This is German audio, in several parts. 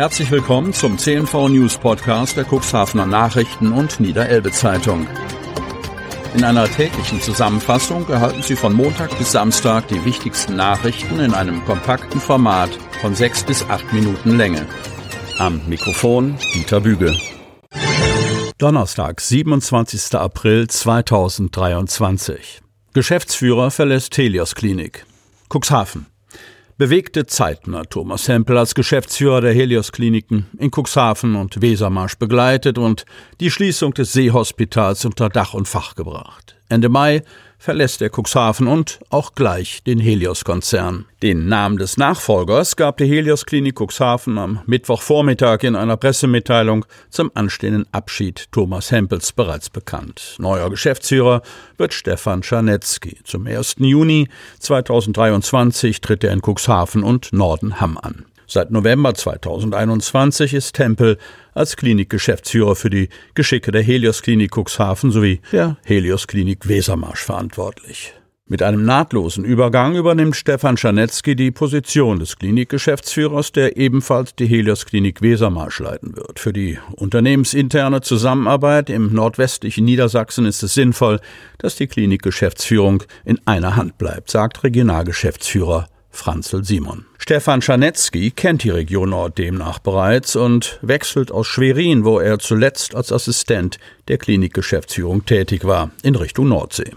Herzlich willkommen zum CNV News Podcast der Cuxhavener Nachrichten und Niederelbe Zeitung. In einer täglichen Zusammenfassung erhalten Sie von Montag bis Samstag die wichtigsten Nachrichten in einem kompakten Format von sechs bis acht Minuten Länge. Am Mikrofon Dieter Büge. Donnerstag, 27. April 2023. Geschäftsführer verlässt Helios Klinik. Cuxhaven. Bewegte Zeiten hat Thomas Hempel als Geschäftsführer der Helios Kliniken in Cuxhaven und Wesermarsch begleitet und die Schließung des Seehospitals unter Dach und Fach gebracht. Ende Mai verlässt er Cuxhaven und auch gleich den Helios-Konzern. Den Namen des Nachfolgers gab die Helios Klinik Cuxhaven am Mittwochvormittag in einer Pressemitteilung zum anstehenden Abschied Thomas Hempels bereits bekannt. Neuer Geschäftsführer wird Stefan Czarnetzky. Zum 1. Juni 2023 tritt er in Cuxhaven und Nordenham an. Seit November 2021 ist Tempel als Klinikgeschäftsführer für die Geschicke der Helios Klinik Cuxhaven sowie der Helios Klinik Wesermarsch verantwortlich. Mit einem nahtlosen Übergang übernimmt Stefan Czarnetzky die Position des Klinikgeschäftsführers, der ebenfalls die Helios Klinik Wesermarsch leiten wird. Für die unternehmensinterne Zusammenarbeit im nordwestlichen Niedersachsen ist es sinnvoll, dass die Klinikgeschäftsführung in einer Hand bleibt, sagt Regionalgeschäftsführer Franzl Simon. Stefan Czarnetzky kennt die Region Nord demnach bereits und wechselt aus Schwerin, wo er zuletzt als Assistent der Klinikgeschäftsführung tätig war, in Richtung Nordsee.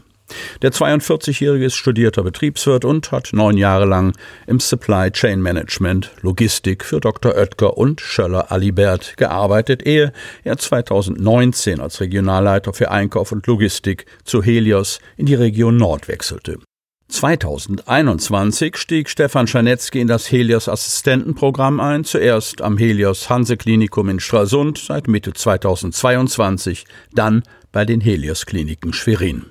Der 42-Jährige ist studierter Betriebswirt und hat neun Jahre lang im Supply Chain Management Logistik für Dr. Oetker und Schöller Alibert gearbeitet, ehe er 2019 als Regionalleiter für Einkauf und Logistik zu Helios in die Region Nord wechselte. 2021 stieg Stefan Czarnetzky in das Helios Assistentenprogramm ein, zuerst am Helios Hanse Klinikum in Stralsund, seit Mitte 2022, dann bei den Helios Kliniken Schwerin.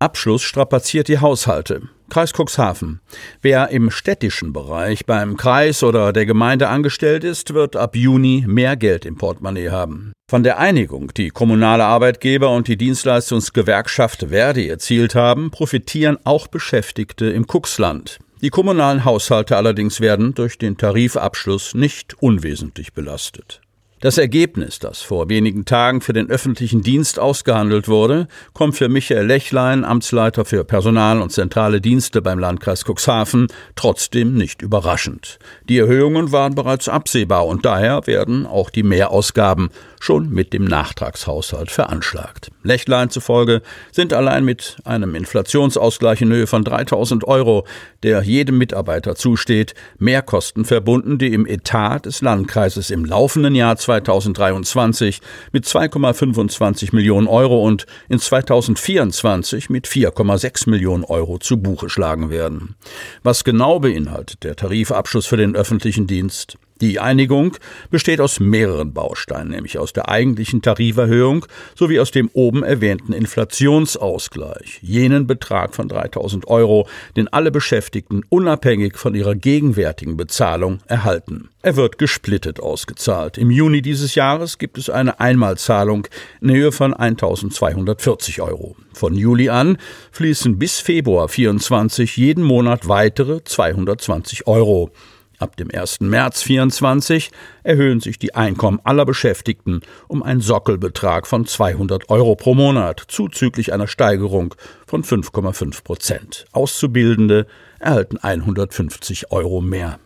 Abschluss strapaziert die Haushalte. Kreis Cuxhaven. Wer im städtischen Bereich beim Kreis oder der Gemeinde angestellt ist, wird ab Juni mehr Geld im Portemonnaie haben. Von der Einigung, die kommunale Arbeitgeber und die Dienstleistungsgewerkschaft Verdi erzielt haben, profitieren auch Beschäftigte im Cuxland. Die kommunalen Haushalte allerdings werden durch den Tarifabschluss nicht unwesentlich belastet. Das Ergebnis, das vor wenigen Tagen für den öffentlichen Dienst ausgehandelt wurde, kommt für Michael Lechlein, Amtsleiter für Personal und zentrale Dienste beim Landkreis Cuxhaven, trotzdem nicht überraschend. Die Erhöhungen waren bereits absehbar und daher werden auch die Mehrausgaben schon mit dem Nachtragshaushalt veranschlagt. Lechlein zufolge sind allein mit einem Inflationsausgleich in Höhe von 3000 Euro, der jedem Mitarbeiter zusteht, Mehrkosten verbunden, die im Etat des Landkreises im laufenden Jahr 2023 mit 2,25 Millionen Euro und in 2024 mit 4,6 Millionen Euro zu Buche schlagen werden. Was genau beinhaltet der Tarifabschluss für den öffentlichen Dienst? Die Einigung besteht aus mehreren Bausteinen, nämlich aus der eigentlichen Tariferhöhung sowie aus dem oben erwähnten Inflationsausgleich, jenen Betrag von 3000 Euro, den alle Beschäftigten unabhängig von ihrer gegenwärtigen Bezahlung erhalten. Er wird gesplittet ausgezahlt. Im Juni dieses Jahres gibt es eine Einmalzahlung in Höhe von 1240 Euro. Von Juli an fließen bis Februar 24 jeden Monat weitere 220 Euro. Ab dem 1. März 24 erhöhen sich die Einkommen aller Beschäftigten um einen Sockelbetrag von 200 Euro pro Monat, zuzüglich einer Steigerung von 5,5 Prozent. Auszubildende erhalten 150 Euro mehr.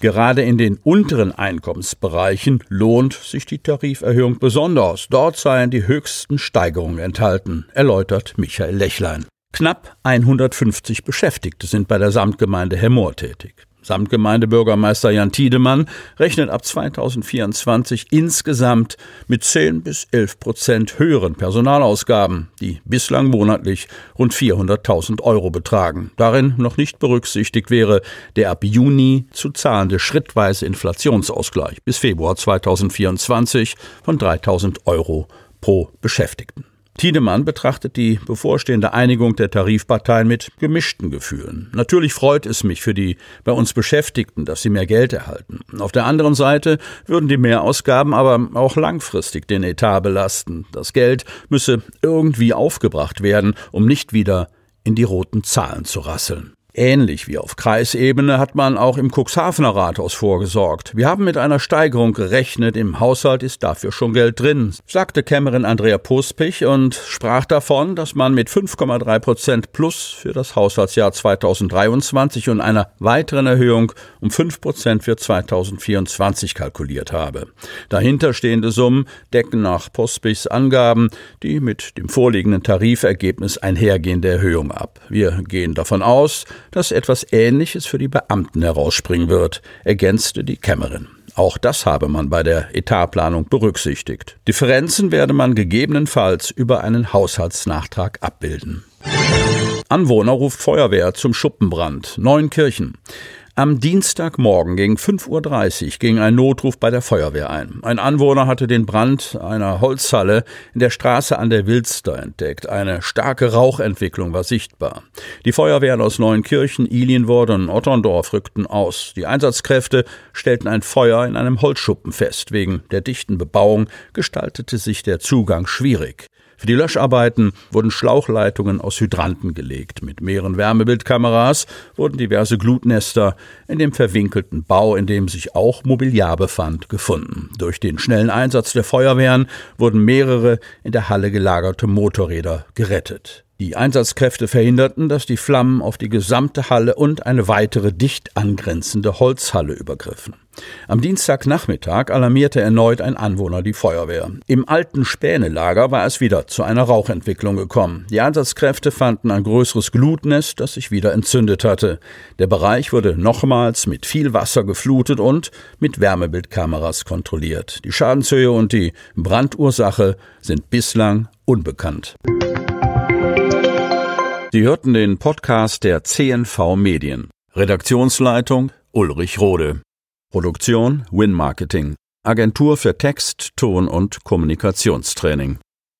Gerade in den unteren Einkommensbereichen lohnt sich die Tariferhöhung besonders. Dort seien die höchsten Steigerungen enthalten, erläutert Michael Lechlein. Knapp 150 Beschäftigte sind bei der Samtgemeinde Hemmoor tätig. Samtgemeindebürgermeister Jan Tiedemann rechnet ab 2024 insgesamt mit 10 bis 11 Prozent höheren Personalausgaben, die bislang monatlich rund 400.000 Euro betragen. Darin noch nicht berücksichtigt wäre der ab Juni zu zahlende schrittweise Inflationsausgleich bis Februar 2024 von 3.000 Euro pro Beschäftigten. Tiedemann betrachtet die bevorstehende Einigung der Tarifparteien mit gemischten Gefühlen. Natürlich freut es mich für die bei uns Beschäftigten, dass sie mehr Geld erhalten. Auf der anderen Seite würden die Mehrausgaben aber auch langfristig den Etat belasten. Das Geld müsse irgendwie aufgebracht werden, um nicht wieder in die roten Zahlen zu rasseln. Ähnlich wie auf Kreisebene hat man auch im Cuxhavener Rathaus vorgesorgt. Wir haben mit einer Steigerung gerechnet, im Haushalt ist dafür schon Geld drin, sagte Kämmerin Andrea Pospich und sprach davon, dass man mit 5,3 Prozent plus für das Haushaltsjahr 2023 und einer weiteren Erhöhung um 5 Prozent für 2024 kalkuliert habe. Dahinterstehende Summen decken nach Pospichs Angaben die mit dem vorliegenden Tarifergebnis einhergehende Erhöhung ab. Wir gehen davon aus, dass etwas Ähnliches für die Beamten herausspringen wird, ergänzte die Kämmerin. Auch das habe man bei der Etatplanung berücksichtigt. Differenzen werde man gegebenenfalls über einen Haushaltsnachtrag abbilden. Anwohner ruft Feuerwehr zum Schuppenbrand. Neunkirchen. Am Dienstagmorgen gegen 5.30 Uhr ging ein Notruf bei der Feuerwehr ein. Ein Anwohner hatte den Brand einer Holzhalle in der Straße an der Wilster entdeckt. Eine starke Rauchentwicklung war sichtbar. Die Feuerwehren aus Neuenkirchen, Ilienworde und Otterndorf rückten aus. Die Einsatzkräfte stellten ein Feuer in einem Holzschuppen fest. Wegen der dichten Bebauung gestaltete sich der Zugang schwierig. Für die Löscharbeiten wurden Schlauchleitungen aus Hydranten gelegt. Mit mehreren Wärmebildkameras wurden diverse Glutnester in dem verwinkelten Bau, in dem sich auch Mobiliar befand, gefunden. Durch den schnellen Einsatz der Feuerwehren wurden mehrere in der Halle gelagerte Motorräder gerettet. Die Einsatzkräfte verhinderten, dass die Flammen auf die gesamte Halle und eine weitere dicht angrenzende Holzhalle übergriffen. Am Dienstagnachmittag alarmierte erneut ein Anwohner die Feuerwehr. Im alten Spänelager war es wieder zu einer Rauchentwicklung gekommen. Die Einsatzkräfte fanden ein größeres Glutnest, das sich wieder entzündet hatte. Der Bereich wurde nochmals mit viel Wasser geflutet und mit Wärmebildkameras kontrolliert. Die Schadenshöhe und die Brandursache sind bislang unbekannt. Sie hörten den Podcast der CNV Medien. Redaktionsleitung Ulrich Rode. Produktion Win Marketing. Agentur für Text, Ton und Kommunikationstraining.